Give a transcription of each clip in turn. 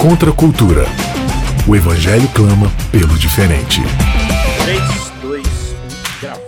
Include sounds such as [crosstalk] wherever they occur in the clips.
Contra a cultura. O Evangelho clama pelo diferente. 3, 2, 1, grava.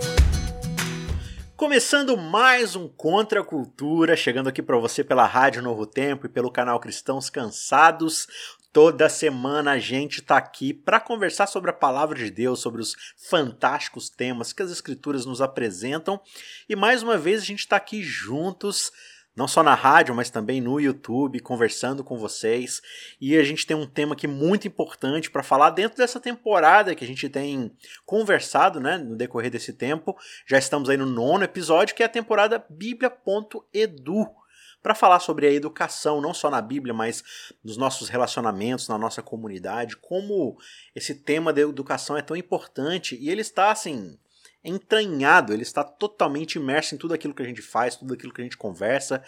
Começando mais um Contra a Cultura, chegando aqui para você pela Rádio Novo Tempo e pelo canal Cristãos Cansados. Toda semana a gente está aqui para conversar sobre a palavra de Deus, sobre os fantásticos temas que as Escrituras nos apresentam. E mais uma vez a gente está aqui juntos não só na rádio, mas também no YouTube, conversando com vocês. E a gente tem um tema aqui muito importante para falar dentro dessa temporada que a gente tem conversado né, no decorrer desse tempo. Já estamos aí no nono episódio, que é a temporada Bíblia.edu para falar sobre a educação, não só na Bíblia, mas nos nossos relacionamentos, na nossa comunidade, como esse tema da educação é tão importante e ele está assim entranhado, ele está totalmente imerso em tudo aquilo que a gente faz, tudo aquilo que a gente conversa.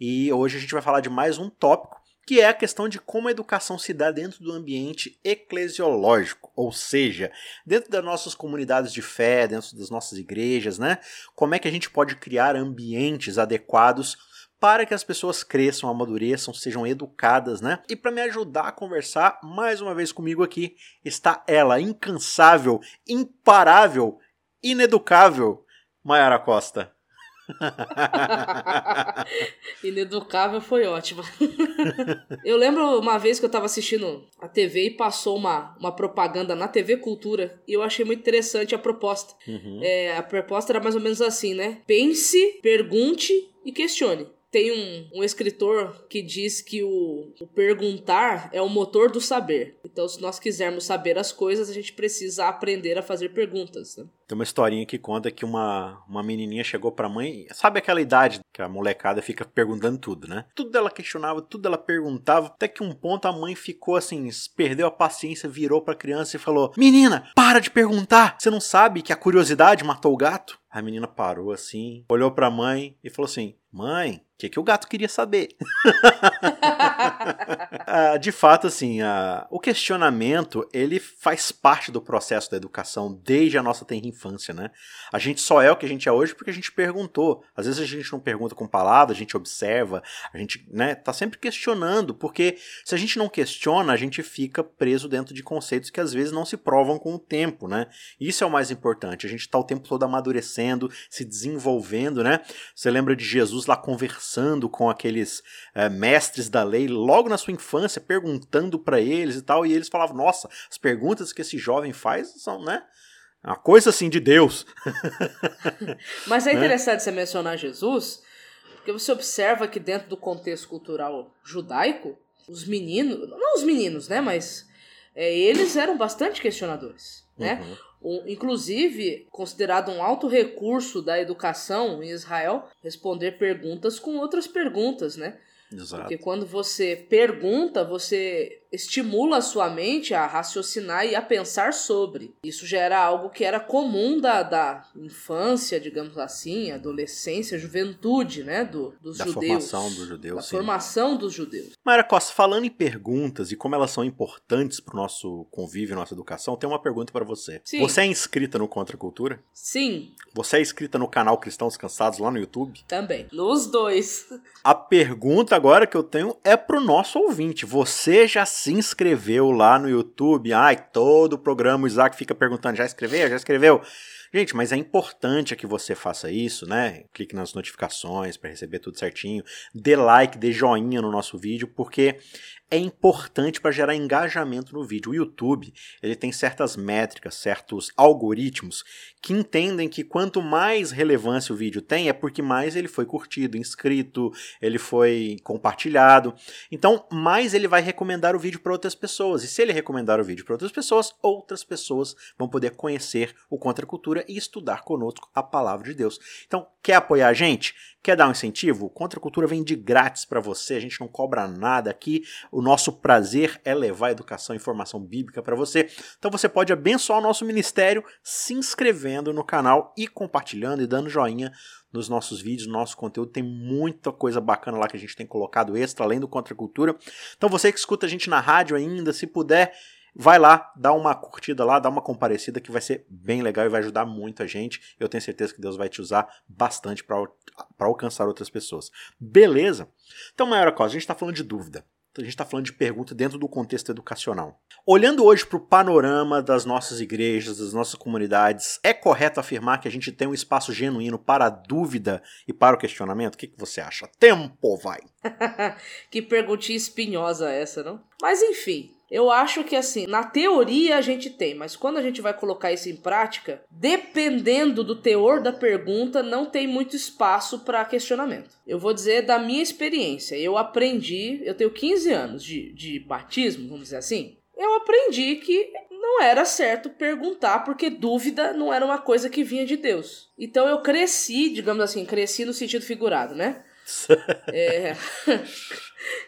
E hoje a gente vai falar de mais um tópico, que é a questão de como a educação se dá dentro do ambiente eclesiológico, ou seja, dentro das nossas comunidades de fé, dentro das nossas igrejas, né? Como é que a gente pode criar ambientes adequados para que as pessoas cresçam, amadureçam, sejam educadas, né? E para me ajudar a conversar mais uma vez comigo aqui está ela, incansável, imparável, ineducável Maiara Costa. [laughs] Ineducável foi ótima. [laughs] eu lembro uma vez que eu tava assistindo a TV e passou uma, uma propaganda na TV Cultura e eu achei muito interessante a proposta. Uhum. É, a proposta era mais ou menos assim, né? Pense, pergunte e questione. Tem um, um escritor que diz que o, o, perguntar é o motor do saber. Então, se nós quisermos saber as coisas, a gente precisa aprender a fazer perguntas. Né? Tem uma historinha que conta que uma, uma menininha chegou pra mãe. Sabe aquela idade que a molecada fica perguntando tudo, né? Tudo ela questionava, tudo ela perguntava. Até que um ponto a mãe ficou assim, perdeu a paciência, virou pra criança e falou: Menina, para de perguntar! Você não sabe que a curiosidade matou o gato? A menina parou assim, olhou pra mãe e falou assim: Mãe, o que, que o gato queria saber? [laughs] [laughs] ah, de fato, assim, o questionamento ele faz parte do processo da educação desde a nossa tenra infância, né? A gente só é o que a gente é hoje porque a gente perguntou. Às vezes a gente não pergunta com palavras, a gente observa, a gente, né, tá sempre questionando, porque se a gente não questiona, a gente fica preso dentro de conceitos que às vezes não se provam com o tempo, né? Isso é o mais importante. A gente tá o tempo todo amadurecendo, se desenvolvendo, né? Você lembra de Jesus Jesus lá conversando com aqueles é, mestres da lei logo na sua infância, perguntando para eles e tal, e eles falavam: Nossa, as perguntas que esse jovem faz são, né? Uma coisa assim de Deus. [laughs] Mas é né? interessante você mencionar Jesus, porque você observa que dentro do contexto cultural judaico, os meninos, não os meninos, né, mas é, eles eram bastante questionadores, né? Uhum um, inclusive considerado um alto recurso da educação em Israel, responder perguntas com outras perguntas, né? Exato. Porque quando você pergunta, você estimula a sua mente a raciocinar e a pensar sobre. Isso já era algo que era comum da, da infância, digamos assim, adolescência, juventude, né, do, dos da judeus. formação dos judeus. Da sim. formação dos judeus. Mayra Costa, falando em perguntas e como elas são importantes para o nosso convívio, nossa educação, tem uma pergunta para você. Sim. Você é inscrita no Contra Cultura? Sim. Você é inscrita no canal Cristãos Cansados lá no YouTube? Também. Nos dois. A pergunta agora que eu tenho é pro nosso ouvinte. Você já se inscreveu lá no YouTube? Ai, todo o programa o Isaac fica perguntando: já escreveu? Já escreveu? Gente, mas é importante que você faça isso, né? Clique nas notificações para receber tudo certinho. Dê like, dê joinha no nosso vídeo, porque é importante para gerar engajamento no vídeo. O YouTube ele tem certas métricas, certos algoritmos que entendem que quanto mais relevância o vídeo tem, é porque mais ele foi curtido, inscrito, ele foi compartilhado. Então, mais ele vai recomendar o vídeo para outras pessoas. E se ele recomendar o vídeo para outras pessoas, outras pessoas vão poder conhecer o Contra Cultura e estudar conosco a palavra de Deus. Então, quer apoiar a gente? Quer dar um incentivo? Contra a Cultura vem de grátis para você, a gente não cobra nada aqui. O nosso prazer é levar educação e informação bíblica para você. Então você pode abençoar o nosso ministério se inscrevendo no canal e compartilhando e dando joinha nos nossos vídeos, no nosso conteúdo. Tem muita coisa bacana lá que a gente tem colocado extra, além do Contra a Cultura. Então você que escuta a gente na rádio ainda, se puder Vai lá, dá uma curtida lá, dá uma comparecida que vai ser bem legal e vai ajudar muito a gente. Eu tenho certeza que Deus vai te usar bastante para alcançar outras pessoas. Beleza? Então, maior coisa, a gente está falando de dúvida. a gente está falando de pergunta dentro do contexto educacional. Olhando hoje para o panorama das nossas igrejas, das nossas comunidades, é correto afirmar que a gente tem um espaço genuíno para a dúvida e para o questionamento? O que, que você acha? Tempo, vai! [laughs] que perguntinha espinhosa essa, não? Mas enfim, eu acho que assim, na teoria a gente tem, mas quando a gente vai colocar isso em prática, dependendo do teor da pergunta, não tem muito espaço para questionamento. Eu vou dizer da minha experiência. Eu aprendi, eu tenho 15 anos de, de batismo, vamos dizer assim. Eu aprendi que não era certo perguntar, porque dúvida não era uma coisa que vinha de Deus. Então eu cresci, digamos assim, cresci no sentido figurado, né? [laughs] é,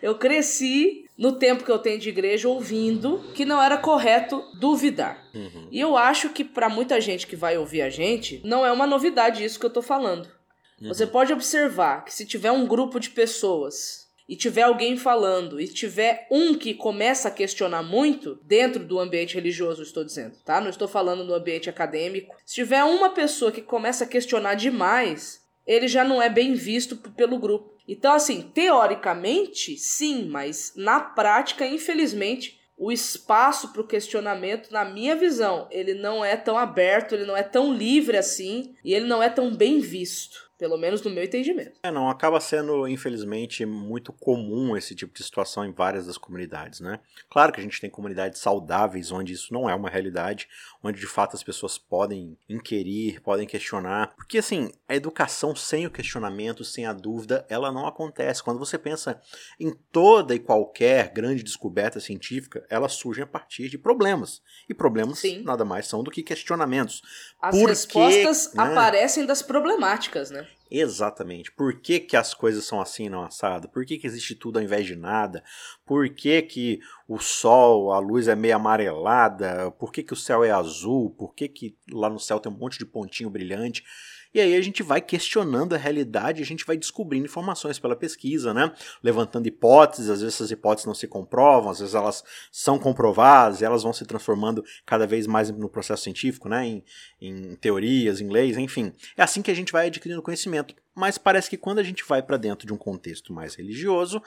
eu cresci no tempo que eu tenho de igreja ouvindo que não era correto duvidar. Uhum. E eu acho que para muita gente que vai ouvir a gente, não é uma novidade isso que eu tô falando. Uhum. Você pode observar que se tiver um grupo de pessoas e tiver alguém falando e tiver um que começa a questionar muito dentro do ambiente religioso, estou dizendo, tá? Não estou falando no ambiente acadêmico. Se tiver uma pessoa que começa a questionar demais, ele já não é bem visto pelo grupo. Então, assim, teoricamente, sim, mas na prática, infelizmente, o espaço para o questionamento, na minha visão, ele não é tão aberto, ele não é tão livre assim e ele não é tão bem visto. Pelo menos no meu entendimento. É, não, acaba sendo, infelizmente, muito comum esse tipo de situação em várias das comunidades, né? Claro que a gente tem comunidades saudáveis onde isso não é uma realidade, onde de fato as pessoas podem inquirir, podem questionar. Porque, assim, a educação sem o questionamento, sem a dúvida, ela não acontece. Quando você pensa em toda e qualquer grande descoberta científica, ela surge a partir de problemas. E problemas Sim. nada mais são do que questionamentos. As Por respostas que, né? aparecem das problemáticas, né? Exatamente. Por que, que as coisas são assim não assado? Por que, que existe tudo ao invés de nada? Por que, que o sol, a luz é meio amarelada? Por que, que o céu é azul? Por que, que lá no céu tem um monte de pontinho brilhante? E aí a gente vai questionando a realidade, a gente vai descobrindo informações pela pesquisa, né? Levantando hipóteses, às vezes essas hipóteses não se comprovam, às vezes elas são comprovadas elas vão se transformando cada vez mais no processo científico, né? Em, em teorias, em leis, enfim. É assim que a gente vai adquirindo conhecimento. Mas parece que quando a gente vai para dentro de um contexto mais religioso,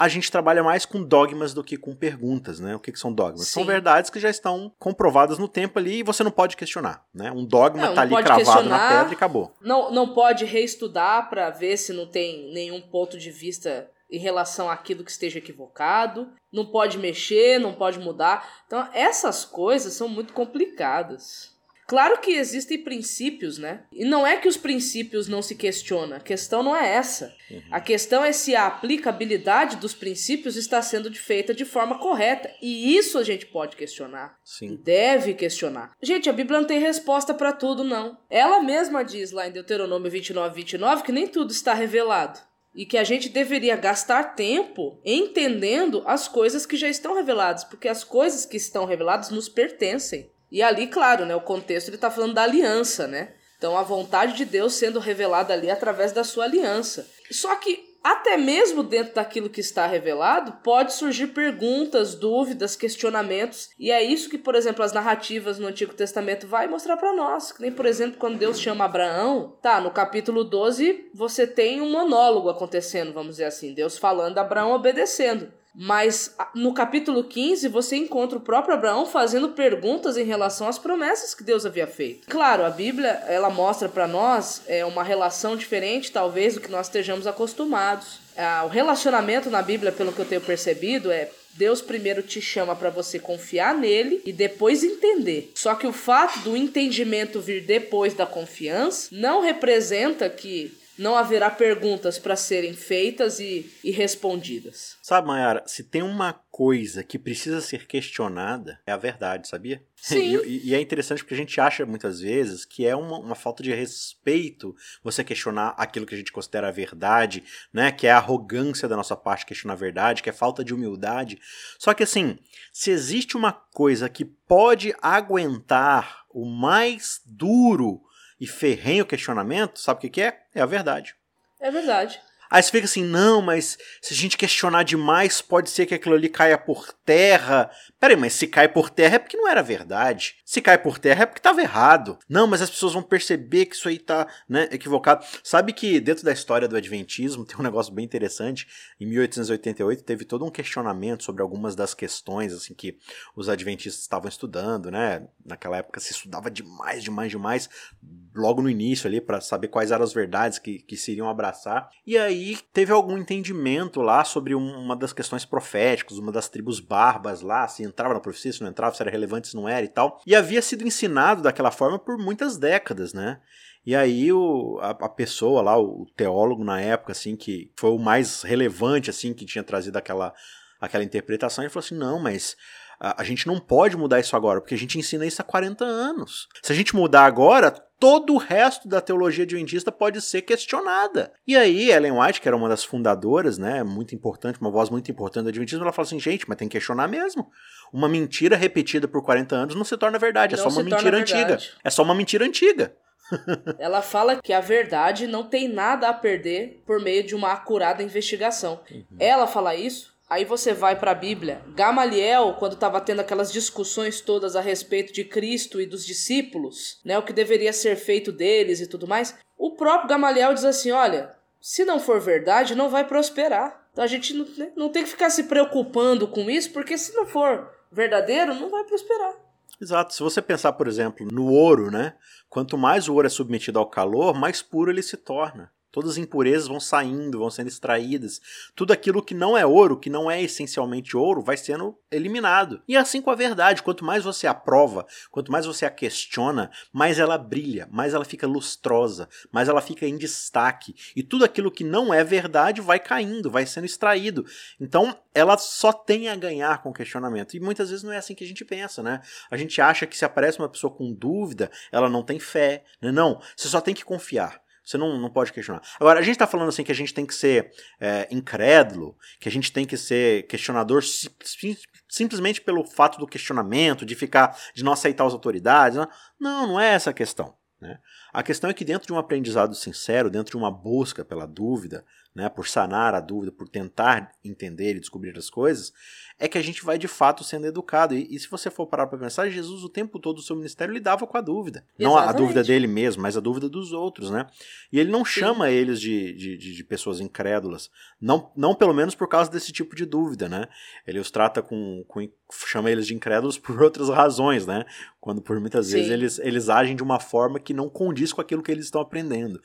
a gente trabalha mais com dogmas do que com perguntas, né? O que, que são dogmas? Sim. São verdades que já estão comprovadas no tempo ali e você não pode questionar, né? Um dogma está ali cravado na pedra e acabou. Não, não pode reestudar para ver se não tem nenhum ponto de vista em relação àquilo que esteja equivocado, não pode mexer, não pode mudar. Então, essas coisas são muito complicadas. Claro que existem princípios, né? E não é que os princípios não se questionam. A questão não é essa. Uhum. A questão é se a aplicabilidade dos princípios está sendo feita de forma correta. E isso a gente pode questionar. Sim. Deve questionar. Gente, a Bíblia não tem resposta para tudo, não. Ela mesma diz lá em Deuteronômio 29, 29 que nem tudo está revelado e que a gente deveria gastar tempo entendendo as coisas que já estão reveladas, porque as coisas que estão reveladas nos pertencem. E ali, claro, né, o contexto ele está falando da aliança, né? Então a vontade de Deus sendo revelada ali através da sua aliança. Só que até mesmo dentro daquilo que está revelado, pode surgir perguntas, dúvidas, questionamentos, e é isso que, por exemplo, as narrativas no Antigo Testamento vai mostrar para nós. Que nem, por exemplo, quando Deus chama Abraão, tá, no capítulo 12 você tem um monólogo acontecendo, vamos dizer assim, Deus falando, Abraão obedecendo. Mas no capítulo 15 você encontra o próprio Abraão fazendo perguntas em relação às promessas que Deus havia feito. Claro, a Bíblia ela mostra para nós é, uma relação diferente, talvez, do que nós estejamos acostumados. Ah, o relacionamento na Bíblia, pelo que eu tenho percebido, é Deus primeiro te chama para você confiar nele e depois entender. Só que o fato do entendimento vir depois da confiança não representa que não haverá perguntas para serem feitas e, e respondidas. Sabe, Mayara, se tem uma coisa que precisa ser questionada, é a verdade, sabia? Sim. [laughs] E, e é interessante porque a gente acha muitas vezes que é uma, uma, falta de respeito você questionar aquilo que a gente considera a verdade, né? Que é a arrogância da nossa parte questionar a verdade, que é falta de humildade. Só que assim, se existe uma coisa que pode aguentar o mais duro e ferrenho questionamento, sabe o que, que é? É a verdade. É verdade. Aí você fica assim, não, mas se a gente questionar demais, pode ser que aquilo ali caia por terra. Peraí, mas se cai por terra é porque não era verdade. Se cai por terra é porque estava errado. Não, mas as pessoas vão perceber que isso aí tá né, equivocado. Sabe que dentro da história do Adventismo tem um negócio bem interessante. Em 1888 teve todo um questionamento sobre algumas das questões assim que os adventistas estavam estudando, né? Naquela época se estudava demais, demais, demais, logo no início ali, para saber quais eram as verdades que, que se iriam abraçar. E aí teve algum entendimento lá sobre uma das questões proféticas, uma das tribos barbas lá, se entrava na profecia, se não entrava, se era relevante, se não era e tal. E havia sido ensinado daquela forma por muitas décadas, né? E aí o, a, a, pessoa lá, o teólogo na época, assim, que foi o mais relevante, assim, que tinha trazido aquela, aquela interpretação, ele falou assim, não, mas a, a gente não pode mudar isso agora, porque a gente ensina isso há 40 anos. Se a gente mudar agora, todo o resto da teologia adventista pode ser questionada. E aí, Ellen White, que era uma das fundadoras, né, muito importante, uma voz muito importante do adventismo, ela fala assim, gente, mas tem que questionar mesmo. Uma mentira repetida por 40 anos não se torna verdade, é não é só uma mentira antiga. É só uma mentira antiga. Ela fala que a verdade não tem nada a perder por meio de uma acurada investigação. Uhum. Ela fala isso Aí você vai para a Bíblia. Gamaliel, quando estava tendo aquelas discussões todas a respeito de Cristo e dos discípulos, né, o que deveria ser feito deles e tudo mais, o próprio Gamaliel diz assim: olha, se não for verdade, não vai prosperar. Então a gente não, né, não tem que ficar se preocupando com isso, porque se não for verdadeiro, não vai prosperar. Exato. Se você pensar, por exemplo, no ouro, né? Quanto mais o ouro é submetido ao calor, mais puro ele se torna. Todas as impurezas vão saindo, vão sendo extraídas. Tudo aquilo que não é ouro, que não é essencialmente ouro, vai sendo eliminado. E assim com a verdade, quanto mais você a prova, quanto mais você a questiona, mais ela brilha, mais ela fica lustrosa, mais ela fica em destaque. E tudo aquilo que não é verdade vai caindo, vai sendo extraído. Então, ela só tem a ganhar com questionamento. E muitas vezes não é assim que a gente pensa, né? A gente acha que se aparece uma pessoa com dúvida, ela não tem fé. Né? Não, você só tem que confiar. Você não, não pode questionar. Agora, a gente está falando assim que a gente tem que ser é, incrédulo, que a gente tem que ser questionador sim, simplesmente pelo fato do questionamento, de ficar, de não aceitar as autoridades. Não, não, não é essa a questão. Né? A questão é que dentro de um aprendizado sincero, dentro de uma busca pela dúvida, né, por sanar a dúvida, por tentar entender e descobrir as coisas, é que a gente vai de fato sendo educado. E, e se você for parar para pensar, Jesus o tempo todo do seu ministério lidava com a dúvida. Exatamente. Não a, dúvida dele mesmo, mas a dúvida dos outros, né? E ele não Sim. chama eles de, de, de, pessoas incrédulas. Não, não pelo menos por causa desse tipo de dúvida, né? Ele os trata com, com chama eles de incrédulos por outras razões, né? Quando por muitas Sim. vezes eles, eles agem de uma forma que não condiz com aquilo que eles estão aprendendo.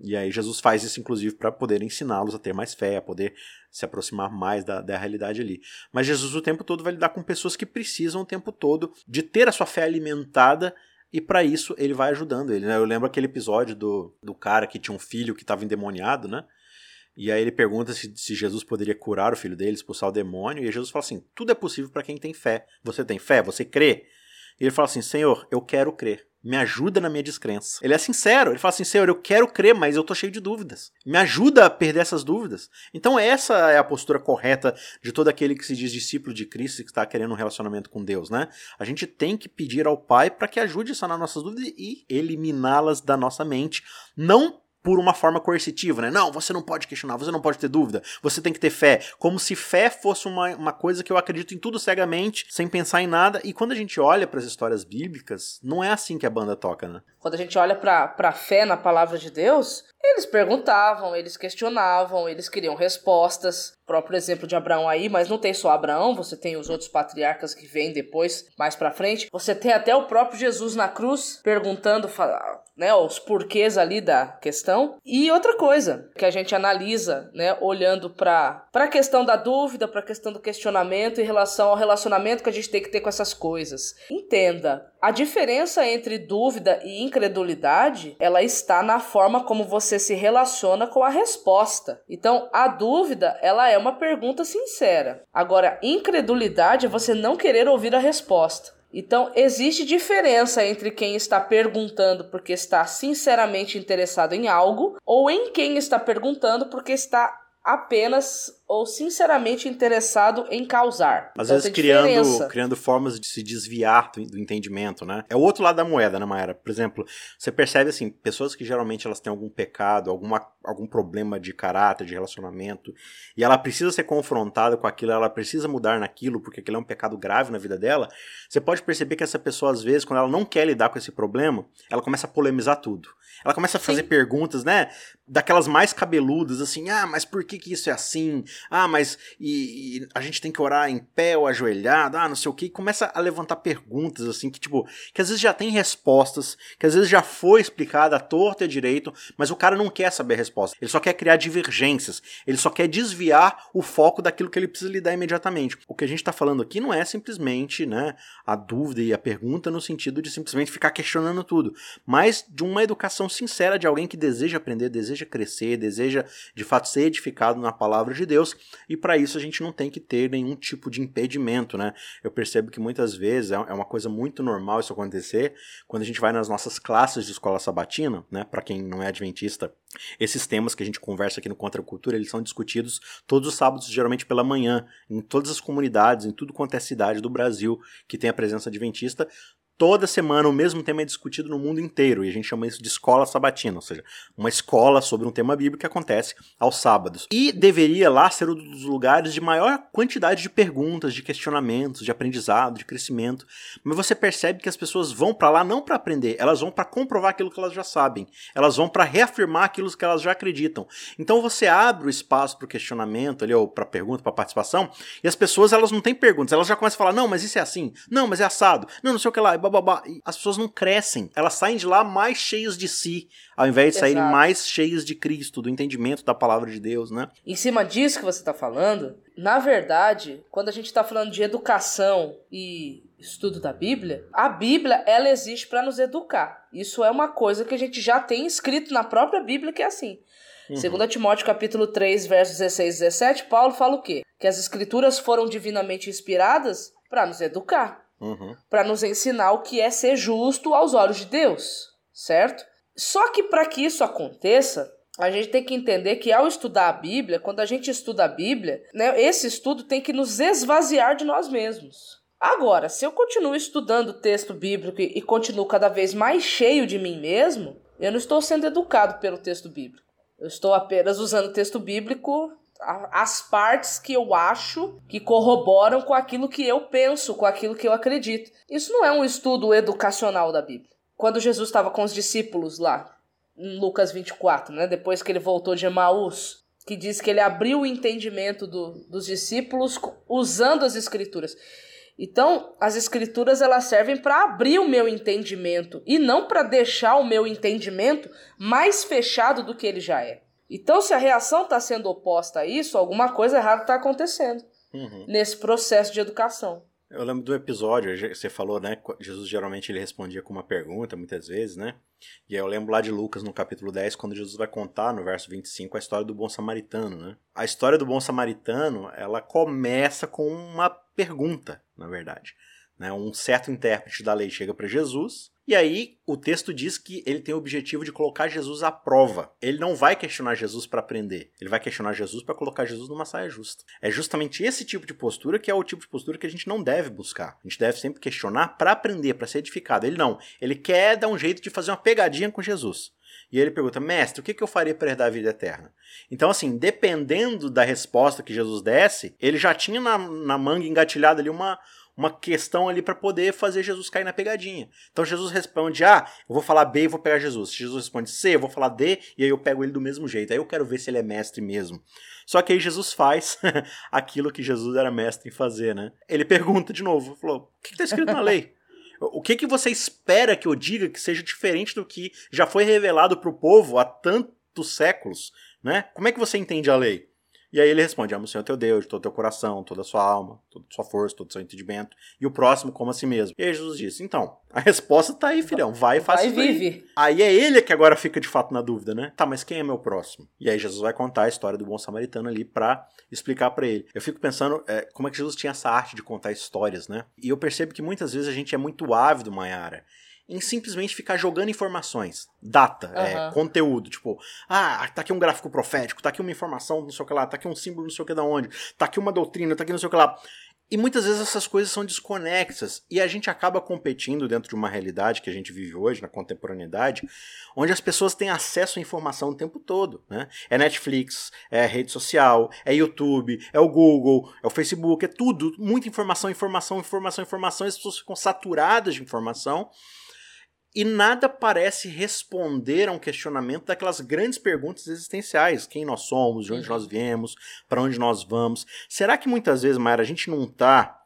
E aí Jesus faz isso, inclusive, para poder ensiná-los a ter mais fé, a poder se aproximar mais da, da realidade ali. Mas Jesus o tempo todo vai lidar com pessoas que precisam o tempo todo de ter a sua fé alimentada e para isso ele vai ajudando ele. Né? Eu lembro aquele episódio do, do cara que tinha um filho que estava endemoniado, né? E aí ele pergunta se, se, Jesus poderia curar o filho dele, expulsar o demônio, e Jesus fala assim: tudo é possível para quem tem fé. Você tem fé? Você crê? E ele fala assim: Senhor, eu quero crer me ajuda na minha descrença. Ele é sincero, ele fala assim: Senhor, eu quero crer, mas eu tô cheio de dúvidas. Me ajuda a perder essas dúvidas. Então, essa é a postura correta de todo aquele que se diz discípulo de Cristo e que está querendo um relacionamento com Deus, né? A gente tem que pedir ao Pai para que ajude a sanar nossas dúvidas e eliminá-las da nossa mente. Não por uma forma coercitiva, né? Não, você não pode questionar, você não pode ter dúvida, você tem que ter fé. Como se fé fosse uma, uma coisa que eu acredito em tudo cegamente, sem pensar em nada. E quando a gente olha para as histórias bíblicas, não é assim que a banda toca, né? Quando a gente olha para a fé na palavra de Deus, eles perguntavam, eles questionavam, eles queriam respostas. O próprio exemplo de Abraão aí, mas não tem só Abraão, você tem os outros patriarcas que vêm depois, mais para frente. Você tem até o próprio Jesus na cruz perguntando, né, os porquês ali da questão. E outra coisa que a gente analisa, né, olhando para a questão da dúvida, para a questão do questionamento em relação ao relacionamento que a gente tem que ter com essas coisas. Entenda, a diferença entre dúvida e incredulidade, ela está na forma como você se relaciona com a resposta. Então, a dúvida, ela é uma pergunta sincera. Agora, incredulidade é você não querer ouvir a resposta. Então, existe diferença entre quem está perguntando porque está sinceramente interessado em algo ou em quem está perguntando porque está apenas ou sinceramente interessado em causar. Às Então, vezes criando, diferença. criando formas de se desviar do, do entendimento, né? É o outro lado da moeda, né, Mayara? Por exemplo, você percebe assim, pessoas que geralmente elas têm algum pecado, alguma, algum problema de caráter, de relacionamento, e ela precisa ser confrontada com aquilo, ela precisa mudar naquilo, porque aquilo é um pecado grave na vida dela. Você pode perceber que essa pessoa, às vezes, quando ela não quer lidar com esse problema, ela começa a polemizar tudo. Ela começa a fazer Sim. perguntas, né? Daquelas mais cabeludas, assim, ah, mas por que, que isso é assim? Ah, mas e, e a gente tem que orar em pé ou ajoelhado, ah, não sei o que, e começa a levantar perguntas, assim, que tipo, que às vezes já tem respostas, que às vezes já foi explicada à torta e à direito, mas o cara não quer saber a resposta, ele só quer criar divergências, ele só quer desviar o foco daquilo que ele precisa lidar imediatamente. O que a gente tá falando aqui não é simplesmente, né, a dúvida e a pergunta no sentido de simplesmente ficar questionando tudo, mas de uma educação sincera de alguém que deseja aprender, deseja crescer, deseja de fato ser edificado na palavra de Deus, e para isso a gente não tem que ter nenhum tipo de impedimento, né? Eu percebo que muitas vezes é é uma coisa muito normal isso acontecer quando a gente vai nas nossas classes de escola sabatina, né? Para quem não é adventista, esses temas que a gente conversa aqui no Contra a Cultura, eles são discutidos todos os sábados, geralmente pela manhã, em todas as comunidades, em tudo quanto é cidade do Brasil que tem a presença adventista. Toda semana o mesmo tema é discutido no mundo inteiro e a gente chama isso de escola sabatina, ou seja, uma escola sobre um tema bíblico que acontece aos sábados. E deveria lá ser um dos lugares de maior quantidade de perguntas, de questionamentos, de aprendizado, de crescimento. Mas você percebe que as pessoas vão para lá não para aprender, elas vão para comprovar aquilo que elas já sabem. Elas vão para reafirmar aquilo que elas já acreditam. Então você abre o espaço para o questionamento ali ou para pergunta, para participação, e as pessoas elas não têm perguntas, elas já começam a falar: "Não, mas isso é assim. Não, mas é assado. Não, não sei o que lá." As pessoas não crescem. Elas saem de lá mais cheias de si, ao invés de saírem Exato. mais cheias de Cristo, do entendimento da palavra de Deus, né? Em cima disso que você está falando, na verdade, quando a gente está falando de educação e estudo da Bíblia, a Bíblia ela existe para nos educar. Isso é uma coisa que a gente já tem escrito na própria Bíblia que é assim. Uhum. Segundo Timóteo capítulo 3, versos 16 e 17, Paulo fala o quê? Que as escrituras foram divinamente inspiradas para nos educar, Uhum. para nos ensinar o que é ser justo aos olhos de Deus, certo? Só que para que isso aconteça, a gente tem que entender que ao estudar a Bíblia, quando a gente estuda a Bíblia, né, esse estudo tem que nos esvaziar de nós mesmos. Agora, se eu continuo estudando o texto bíblico e, continuo cada vez mais cheio de mim mesmo, eu não estou sendo educado pelo texto bíblico. Eu estou apenas usando o texto bíblico as partes que eu acho que corroboram com aquilo que eu penso, com aquilo que eu acredito. Isso não é um estudo educacional da Bíblia. Quando Jesus estava com os discípulos lá, em Lucas 24, né, depois que ele voltou de Emaús, que diz que ele abriu o entendimento do- dos discípulos usando as escrituras. Então, as escrituras elas servem para abrir o meu entendimento e não para deixar o meu entendimento mais fechado do que ele já é. Então, se a reação está sendo oposta a isso, alguma coisa errada está acontecendo Uhum. nesse processo de educação. Eu lembro do episódio, você falou, né? Jesus geralmente ele respondia com uma pergunta, muitas vezes, né? E aí eu lembro lá de Lucas, no capítulo 10, quando Jesus vai contar, no verso 25, a história do bom samaritano, né? A história do bom samaritano, ela começa com uma pergunta, na verdade. Né? Um certo intérprete da lei chega para Jesus, e aí o texto diz que ele tem o objetivo de colocar Jesus à prova. Ele não vai questionar Jesus para aprender, ele vai questionar Jesus para colocar Jesus numa saia justa. É justamente esse tipo de postura que é o tipo de postura que a gente não deve buscar. A gente deve sempre questionar para aprender, para ser edificado. Ele não, ele quer dar um jeito de fazer uma pegadinha com Jesus. E ele pergunta, mestre, o que eu faria para herdar a vida eterna? Então, assim, dependendo da resposta que Jesus desse, ele já tinha na, na manga engatilhada ali uma, uma questão ali para poder fazer Jesus cair na pegadinha. Então Jesus responde A, eu vou falar B e vou pegar Jesus. Jesus responde C, eu vou falar D e aí eu pego ele do mesmo jeito. Aí eu quero ver se ele é mestre mesmo. Só que aí Jesus faz [laughs] aquilo que Jesus era mestre em fazer, né? Ele pergunta de novo, falou: "O que está escrito na lei?" O que, que você espera que eu diga que seja diferente do que já foi revelado para o povo há tantos séculos? Né? Como é que você entende a lei? E aí ele responde: ama o Senhor teu Deus, de todo o teu coração, toda a sua alma, toda a sua força, todo o seu entendimento, e o próximo como a si mesmo. E aí Jesus disse: então, a resposta tá aí, filhão, vai e faz Vai isso aí. vive. Aí é ele que agora fica de fato na dúvida, né? Tá, mas quem é meu próximo? E aí Jesus vai contar a história do bom samaritano ali pra explicar pra ele. Eu fico pensando é, como é que Jesus tinha essa arte de contar histórias, né? E eu percebo que muitas vezes a gente é muito ávido, Mayara, em simplesmente ficar jogando informações, data, é, Aham. conteúdo, tipo, ah, tá aqui um gráfico profético, tá aqui uma informação, não sei o que lá, tá aqui um símbolo, não sei o que da onde, tá aqui uma doutrina, tá aqui não sei o que lá. E muitas vezes essas coisas são desconexas e a gente acaba competindo dentro de uma realidade que a gente vive hoje, na contemporaneidade, onde as pessoas têm acesso à informação o tempo todo. Né? É Netflix, é rede social, é YouTube, é o Google, é o Facebook, é tudo. Muita informação, informação, informação, informação. As pessoas ficam saturadas de informação e nada parece responder a um questionamento daquelas grandes perguntas existenciais: quem nós somos, de onde Uhum. nós viemos, para onde nós vamos. Será que muitas vezes, Mayra, a gente não está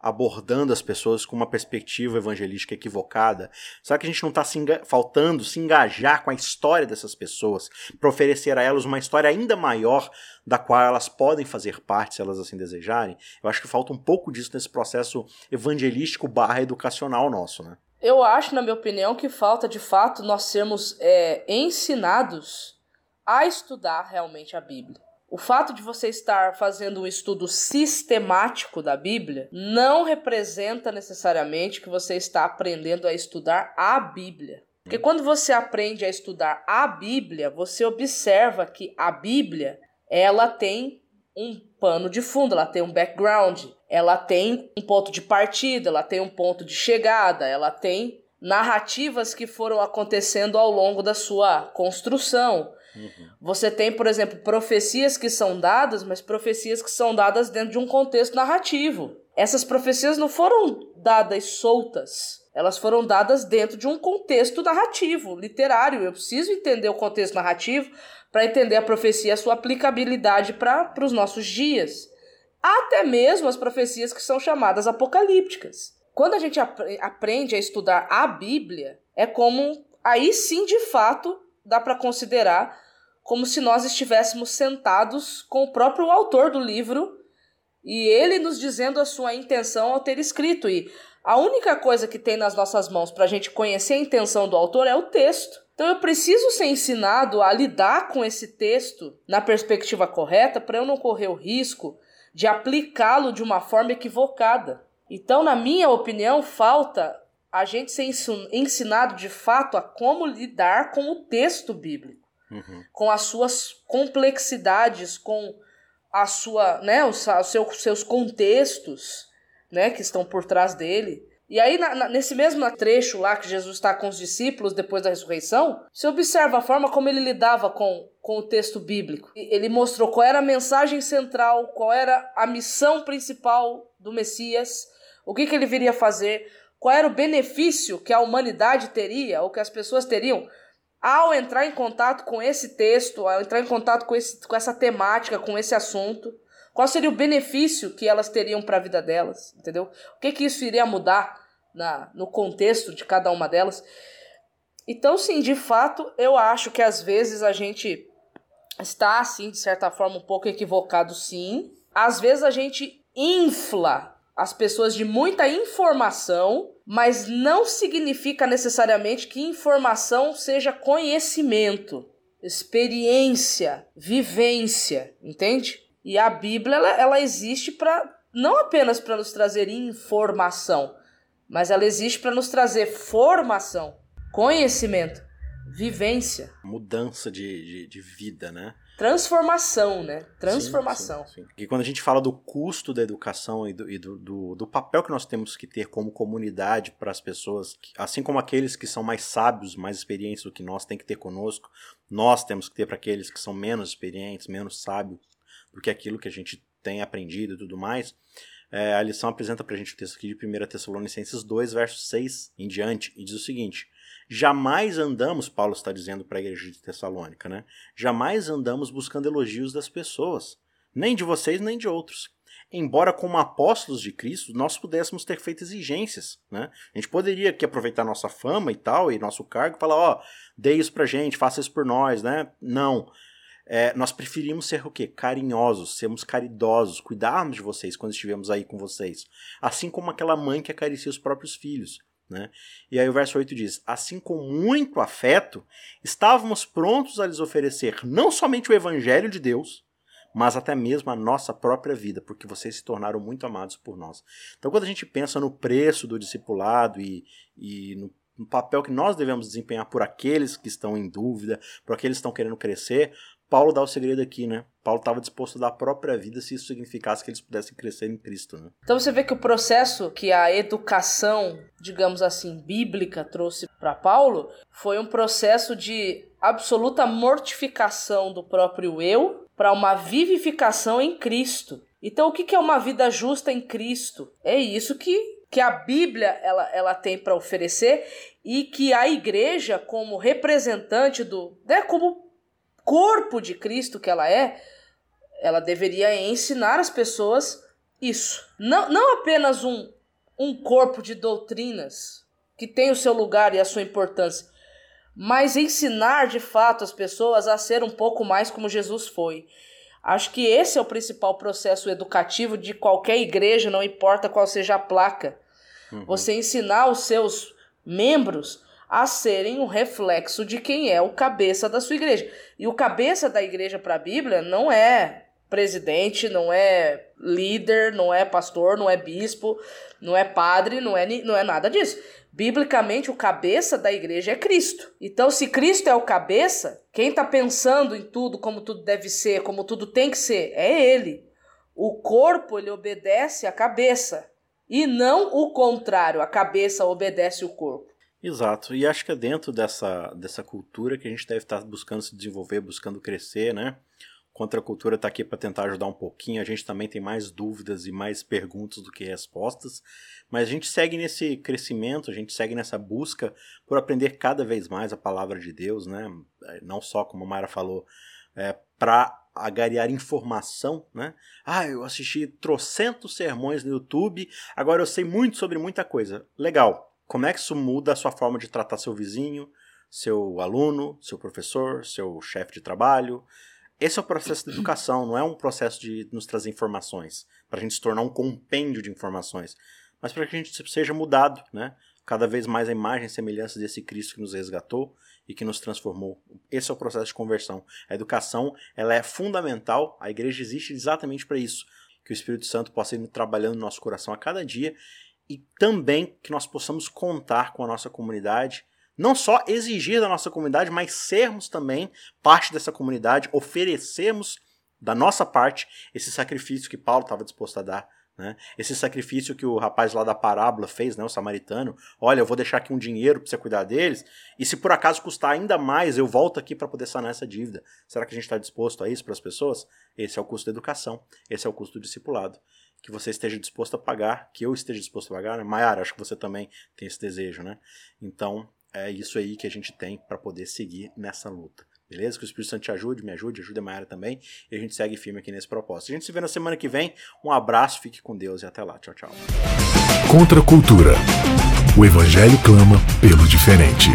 abordando as pessoas com uma perspectiva evangelística equivocada? Será que a gente não está se faltando se engajar com a história dessas pessoas para oferecer a elas uma história ainda maior da qual elas podem fazer parte, se elas assim desejarem? Eu acho que falta um pouco disso nesse processo evangelístico barra educacional nosso, né? Eu acho, na minha opinião, que falta de fato nós sermos é, ensinados a estudar realmente a Bíblia. O fato de você estar fazendo um estudo sistemático da Bíblia não representa necessariamente que você está aprendendo a estudar a Bíblia. Porque quando você aprende a estudar a Bíblia, você observa que a Bíblia ela tem um pano de fundo, ela tem um background, ela tem um ponto de partida, ela tem um ponto de chegada, ela tem narrativas que foram acontecendo ao longo da sua construção. Você tem, por exemplo, profecias que são dadas, mas profecias que são dadas dentro de um contexto narrativo. Essas profecias não foram dadas soltas. Elas foram dadas dentro de um contexto narrativo, literário. Eu preciso entender o contexto narrativo para entender a profecia e a sua aplicabilidade para os nossos dias. Até mesmo as profecias que são chamadas apocalípticas. Quando a gente apre- aprende a estudar a Bíblia, é como aí sim de fato dá para considerar como se nós estivéssemos sentados com o próprio autor do livro e ele nos dizendo a sua intenção ao ter escrito. E a única coisa que tem nas nossas mãos para a gente conhecer a intenção do autor é o texto. Então eu preciso ser ensinado a lidar com esse texto na perspectiva correta para eu não correr o risco de aplicá-lo de uma forma equivocada. Então, na minha opinião, falta a gente ser ensin- ensinado de fato a como lidar com o texto bíblico Uhum. com as suas complexidades, com a sua, né, os, os seu- seus contextos, né, que estão por trás dele. E aí, na- na- nesse mesmo trecho lá que Jesus está com os discípulos depois da ressurreição, você observa a forma como ele lidava com, com o texto bíblico. Ele mostrou qual era a mensagem central, qual era a missão principal do Messias, o que, que ele viria fazer, qual era o benefício que a humanidade teria, ou que as pessoas teriam, ao entrar em contato com esse texto, ao entrar em contato com, esse, com essa temática, com esse assunto, qual seria o benefício que elas teriam para a vida delas, entendeu? O que que isso iria mudar na, no contexto de cada uma delas? Então, sim, de fato, eu acho que às vezes a gente está, assim, de certa forma, um pouco equivocado, sim. Às vezes a gente infla as pessoas de muita informação, mas não significa necessariamente que informação seja conhecimento, experiência, vivência, entende? E a Bíblia ela, ela existe para não apenas para nos trazer informação, mas ela existe para nos trazer formação, conhecimento, vivência, Mudança de, de, de vida, né? transformação, né? Transformação. Sim, sim, sim. E quando a gente fala do custo da educação e, do, e do, do, do papel que nós temos que ter como comunidade para as pessoas, assim como aqueles que são mais sábios, mais experientes do que nós, têm que ter conosco, nós temos que ter para aqueles que são menos experientes, menos sábios do que aquilo que a gente tem aprendido e tudo mais. É, a lição apresenta para a gente o texto aqui de 1 Tessalonicenses 2, verso 6 em diante, e diz o seguinte: Jamais andamos, Paulo está dizendo para a igreja de Tessalônica, né? Jamais andamos buscando elogios das pessoas, nem de vocês nem de outros. Embora, como apóstolos de Cristo, nós pudéssemos ter feito exigências, né? A gente poderia aqui aproveitar nossa fama e tal, e nosso cargo, e falar, ó, dê isso pra gente, faça isso por nós, né? Não. É, nós preferimos ser o quê? Carinhosos, sermos caridosos, cuidarmos de vocês quando estivermos aí com vocês. Assim como aquela mãe que acaricia os próprios filhos. Né? E aí o verso 8 diz: Assim com muito afeto, estávamos prontos a lhes oferecer não somente o evangelho de Deus, mas até mesmo a nossa própria vida, porque vocês se tornaram muito amados por nós. Então, quando a gente pensa no preço do discipulado e, e no papel que nós devemos desempenhar por aqueles que estão em dúvida, por aqueles que estão querendo crescer, Paulo dá o segredo aqui, né? Paulo estava disposto a dar a própria vida se isso significasse que eles pudessem crescer em Cristo, né? Então você vê que o processo que a educação, digamos assim, bíblica trouxe para Paulo foi um processo de absoluta mortificação do próprio eu para uma vivificação em Cristo. Então o que é uma vida justa em Cristo? É isso que que a Bíblia ela, ela tem para oferecer e que a igreja como representante do, né, como corpo de Cristo que ela é, ela deveria ensinar as pessoas isso. Não, não apenas um, um corpo de doutrinas que tem o seu lugar e a sua importância, mas ensinar de fato as pessoas a ser um pouco mais como Jesus foi. Acho que esse é o principal processo educativo de qualquer igreja, não importa qual seja a placa. Uhum. Você ensinar os seus membros a serem um reflexo de quem é o cabeça da sua igreja. E o cabeça da igreja para a Bíblia não é presidente, não é líder, não é pastor, não é bispo, não é padre, não é, não é nada disso. Biblicamente, o cabeça da igreja é Cristo. Então, se Cristo é o cabeça, quem está pensando em tudo, como tudo deve ser, como tudo tem que ser, é Ele. O corpo, ele obedece à cabeça. E não o contrário, a cabeça obedece o corpo. Exato, e acho que é dentro dessa, dessa cultura que a gente deve estar buscando se desenvolver, buscando crescer, né? Contra a cultura está aqui para tentar ajudar um pouquinho. A gente também tem mais dúvidas e mais perguntas do que respostas, mas a gente segue nesse crescimento, a gente segue nessa busca por aprender cada vez mais a palavra de Deus, né? Não só como a Mara falou, é, para agariar informação, né? Ah, eu assisti trocentos sermões no YouTube, agora eu sei muito sobre muita coisa. Legal. Como é que isso muda a sua forma de tratar seu vizinho, seu aluno, seu professor, seu chefe de trabalho? Esse é o processo de educação, não é um processo de nos trazer informações, para a gente se tornar um compêndio de informações, mas para que a gente seja mudado, né? Cada vez mais a imagem e semelhança desse Cristo que nos resgatou e que nos transformou. Esse é o processo de conversão. A educação ela é fundamental, a igreja existe exatamente para isso, que o Espírito Santo possa ir trabalhando no nosso coração a cada dia e também que nós possamos contar com a nossa comunidade, não só exigir da nossa comunidade, mas sermos também parte dessa comunidade, oferecermos da nossa parte esse sacrifício que Paulo estava disposto a dar. Né? Esse sacrifício que o rapaz lá da parábola fez, né, o samaritano, olha, eu vou deixar aqui um dinheiro para você cuidar deles, e se por acaso custar ainda mais, eu volto aqui para poder sanar essa dívida. Será que a gente está disposto a isso para as pessoas? Esse é o custo da educação, esse é o custo do discipulado que você esteja disposto a pagar, que eu esteja disposto a pagar, né? Maiara, acho que você também tem esse desejo, né? Então, é isso aí que a gente tem para poder seguir nessa luta. Beleza? Que o Espírito Santo te ajude, me ajude, ajude a Maiara também. E a gente segue firme aqui nesse propósito. A gente se vê na semana que vem. Um abraço, fique com Deus e até lá. Tchau, tchau. Contra a cultura. O Evangelho clama pelo diferente.